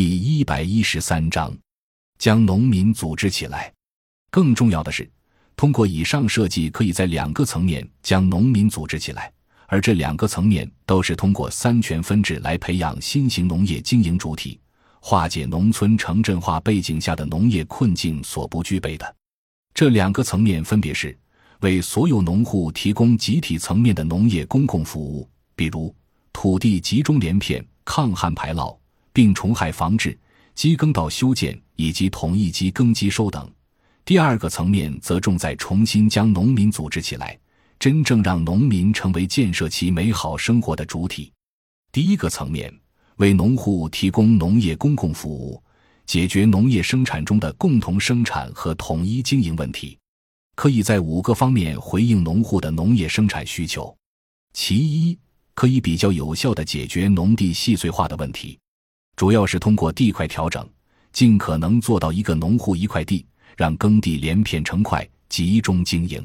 第一百一十三章，将农民组织起来。更重要的是，通过以上设计，可以在两个层面将农民组织起来，而这两个层面都是通过三权分置来培养新型农业经营主体，化解农村城镇化背景下的农业困境所不具备的。这两个层面分别是：为所有农户提供集体层面的农业公共服务，比如土地集中连片、抗旱排涝。病虫害防治、机耕道修建以及统一机耕机收等。第二个层面则重在重新将农民组织起来，真正让农民成为建设其美好生活的主体。第一个层面为农户提供农业公共服务，解决农业生产中的共同生产和统一经营问题，可以在五个方面回应农户的农业生产需求。其一，可以比较有效地解决农地细碎化的问题。主要是通过地块调整，尽可能做到一个农户一块地，让耕地连片成块，集中经营。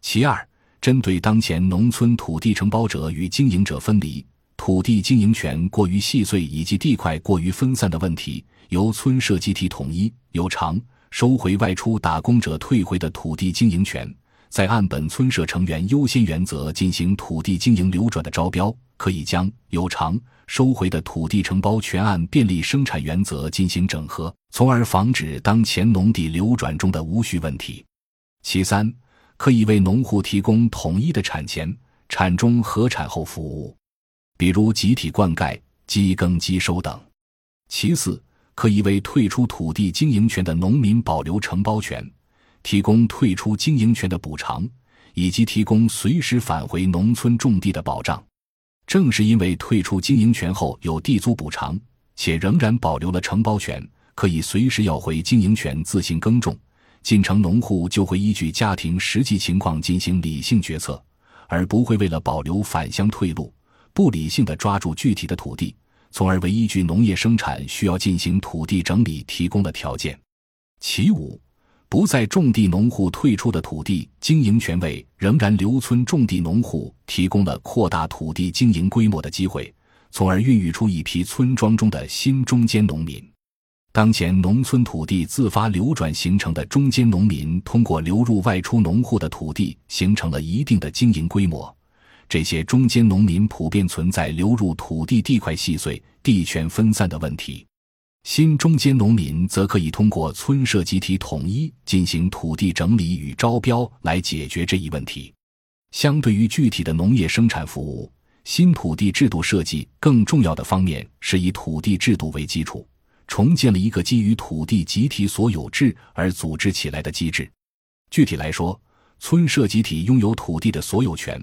其二，针对当前农村土地承包者与经营者分离、土地经营权过于细碎以及地块过于分散的问题，由村社集体统一有偿收回外出打工者退回的土地经营权，再按本村社成员优先原则进行土地经营流转的招标，可以将有偿。收回的土地承包权按便利生产原则进行整合，从而防止当前农地流转中的无序问题。其三，可以为农户提供统一的产前、产中和产后服务，比如集体灌溉、机耕机收等。其四，可以为退出土地经营权的农民保留承包权，提供退出经营权的补偿，以及提供随时返回农村种地的保障。正是因为退出经营权后有地租补偿，且仍然保留了承包权，可以随时要回经营权自行耕种，进城农户就会依据家庭实际情况进行理性决策，而不会为了保留返乡退路，不理性的抓住具体的土地，从而为依据农业生产需要进行土地整理提供了条件。其五。不再种地农户退出的土地经营权为仍然留村种地农户提供了扩大土地经营规模的机会，从而孕育出一批村庄中的新中间农民。当前农村土地自发流转形成的中间农民，通过流入外出农户的土地，形成了一定的经营规模。这些中间农民普遍存在流入土地地块细碎、地权分散的问题。新中间农民则可以通过村社集体统一进行土地整理与招标来解决这一问题。相对于具体的农业生产服务，新土地制度设计更重要的方面是以土地制度为基础，重建了一个基于土地集体所有制而组织起来的机制。具体来说，村社集体拥有土地的所有权，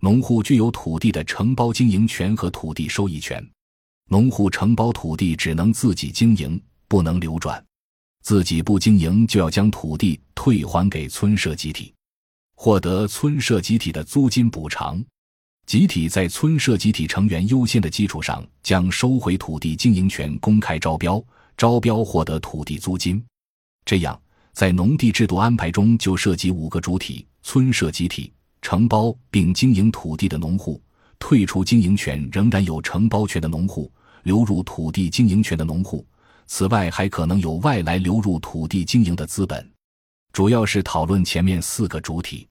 农户具有土地的承包经营权和土地收益权。农户承包土地只能自己经营，不能流转；自己不经营，就要将土地退还给村社集体，获得村社集体的租金补偿。集体在村社集体成员优先的基础上，将收回土地经营权公开招标，招标获得土地租金。这样，在农地制度安排中就涉及五个主体：村社集体、承包并经营土地的农户。退出经营权仍然有承包权的农户，流入土地经营权的农户，此外还可能有外来流入土地经营的资本。主要是讨论前面四个主体。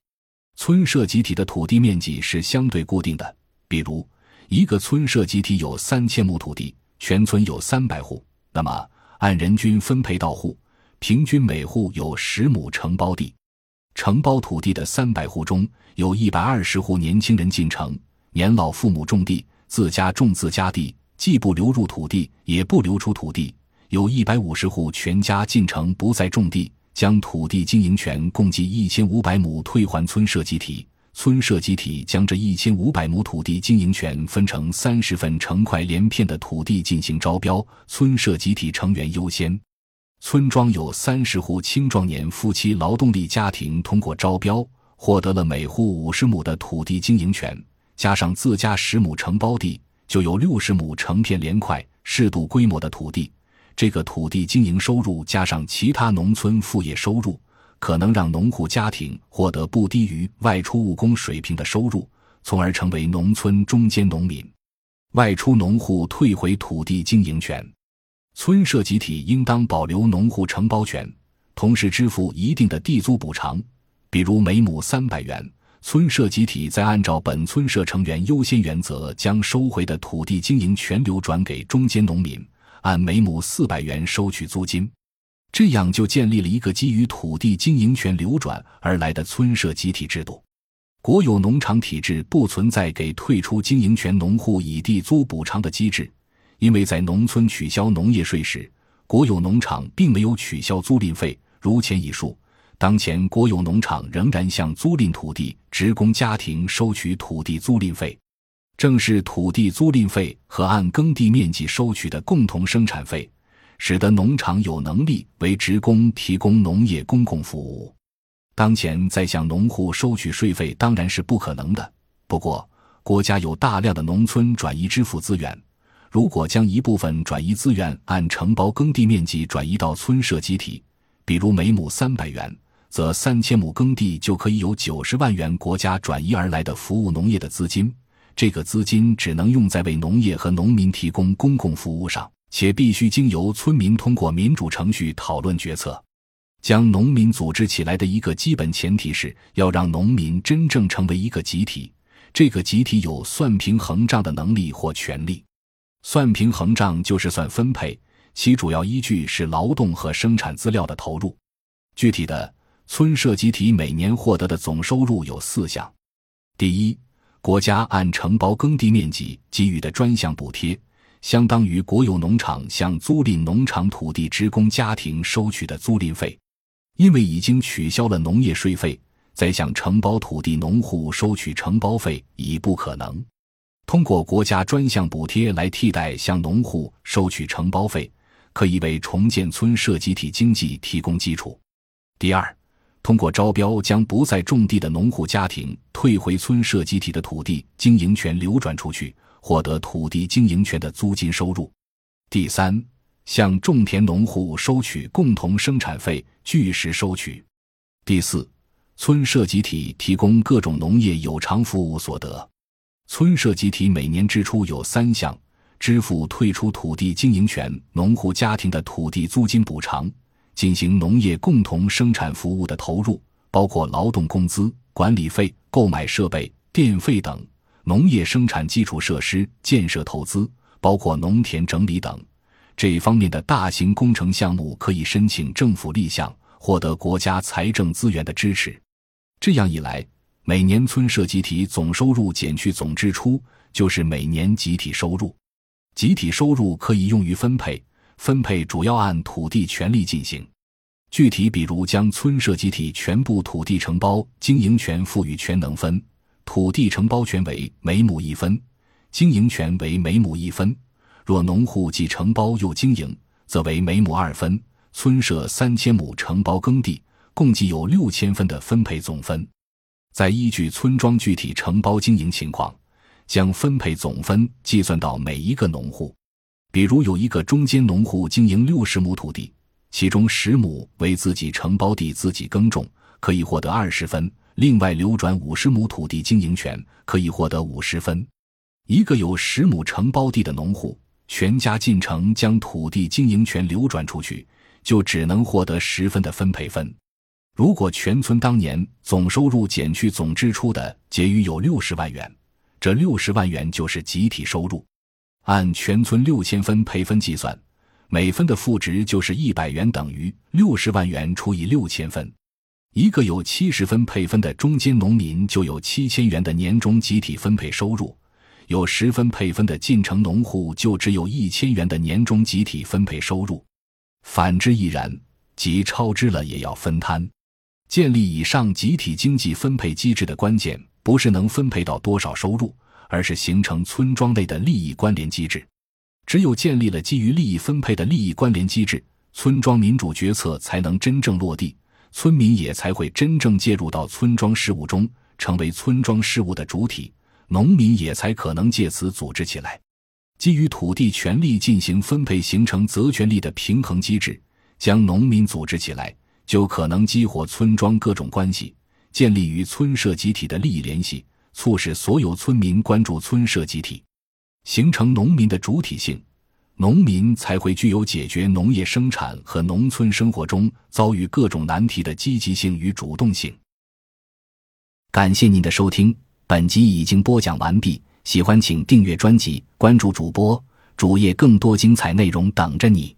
村社集体的土地面积是相对固定的，比如一个村社集体有三千亩土地，全村有三百户，那么按人均分配到户，平均每户有十亩承包地。承包土地的三百户中有一百二十户年轻人进城。年老父母种地，自家种自家地，既不流入土地，也不流出土地。有一百五十户全家进城，不再种地，将土地经营权共计一千五百亩退还村社集体。村社集体将这一千五百亩土地经营权分成三十份成块连片的土地进行招标，村社集体成员优先。村庄有三十户青壮年夫妻劳动力家庭通过招标，获得了每户五十亩的土地经营权。加上自家十亩承包地，就有六十亩成片连块、适度规模的土地。这个土地经营收入加上其他农村副业收入，可能让农户家庭获得不低于外出务工水平的收入，从而成为农村中间农民。外出农户退回土地经营权。村社集体应当保留农户承包权，同时支付一定的地租补偿，比如每亩三百元。村社集体再按照本村社成员优先原则，将收回的土地经营权流转给中间农民，按每亩四百元收取租金。这样就建立了一个基于土地经营权流转而来的村社集体制度。国有农场体制不存在给退出经营权农户以地租补偿的机制，因为在农村取消农业税时，国有农场并没有取消租赁费。如前已述。当前国有农场仍然向租赁土地职工家庭收取土地租赁费，正是土地租赁费和按耕地面积收取的共同生产费，使得农场有能力为职工提供农业公共服务。当前再向农户收取税费当然是不可能的。不过，国家有大量的农村转移支付资源，如果将一部分转移资源按承包耕地面积转移到村社集体，比如每亩三百元。则三千亩耕地就可以有九十万元国家转移而来的服务农业的资金，这个资金只能用在为农业和农民提供公共服务上，且必须经由村民通过民主程序讨论决策。将农民组织起来的一个基本前提是要让农民真正成为一个集体，这个集体有算平衡账的能力或权利。算平衡账就是算分配，其主要依据是劳动和生产资料的投入，具体的。村社集体每年获得的总收入有四项：第一，国家按承包耕地面积给予的专项补贴，相当于国有农场向租赁农场土地职工家庭收取的租赁费。因为已经取消了农业税费，再向承包土地农户收取承包费已不可能。通过国家专项补贴来替代向农户收取承包费，可以为重建村社集体经济提供基础。第二。通过招标，将不再种地的农户家庭退回村社集体的土地经营权流转出去，获得土地经营权的租金收入。第三，向种田农户收取共同生产费，据实收取。第四，村社集体提供各种农业有偿服务所得。村社集体每年支出有三项：支付退出土地经营权农户家庭的土地租金补偿。进行农业共同生产服务的投入，包括劳动工资、管理费、购买设备、电费等；农业生产基础设施建设投资，包括农田整理等。这一方面的大型工程项目可以申请政府立项，获得国家财政资源的支持。这样一来，每年村社集体总收入减去总支出，就是每年集体收入。集体收入可以用于分配。分配主要按土地权利进行，具体比如将村社集体全部土地承包经营权赋予全能分，土地承包权为每亩一分，经营权为每亩一分。若农户既承包又经营，则为每亩二分。村社三千亩承包耕地，共计有六千分的分配总分。再依据村庄具体承包经营情况，将分配总分计算到每一个农户。比如有一个中间农户经营六十亩土地，其中十亩为自己承包地，自己耕种，可以获得二十分；另外流转五十亩土地经营权，可以获得五十分。一个有十亩承包地的农户，全家进城将土地经营权流转出去，就只能获得十分的分配分。如果全村当年总收入减去总支出的结余有六十万元，这六十万元就是集体收入。按全村六千分配分计算，每分的赋值就是一百元，等于六十万元除以六千分。一个有七十分配分的中间农民就有七千元的年终集体分配收入，有十分配分的进城农户就只有一千元的年终集体分配收入。反之亦然，即超支了也要分摊。建立以上集体经济分配机制的关键，不是能分配到多少收入。而是形成村庄内的利益关联机制，只有建立了基于利益分配的利益关联机制，村庄民主决策才能真正落地，村民也才会真正介入到村庄事务中，成为村庄事务的主体，农民也才可能借此组织起来，基于土地权利进行分配，形成责权利的平衡机制，将农民组织起来，就可能激活村庄各种关系，建立与村社集体的利益联系。促使所有村民关注村社集体，形成农民的主体性。农民才会具有解决农业生产和农村生活中遭遇各种难题的积极性与主动性。感谢您的收听，本集已经播讲完毕。喜欢请订阅专辑，关注主播主页，更多精彩内容等着你。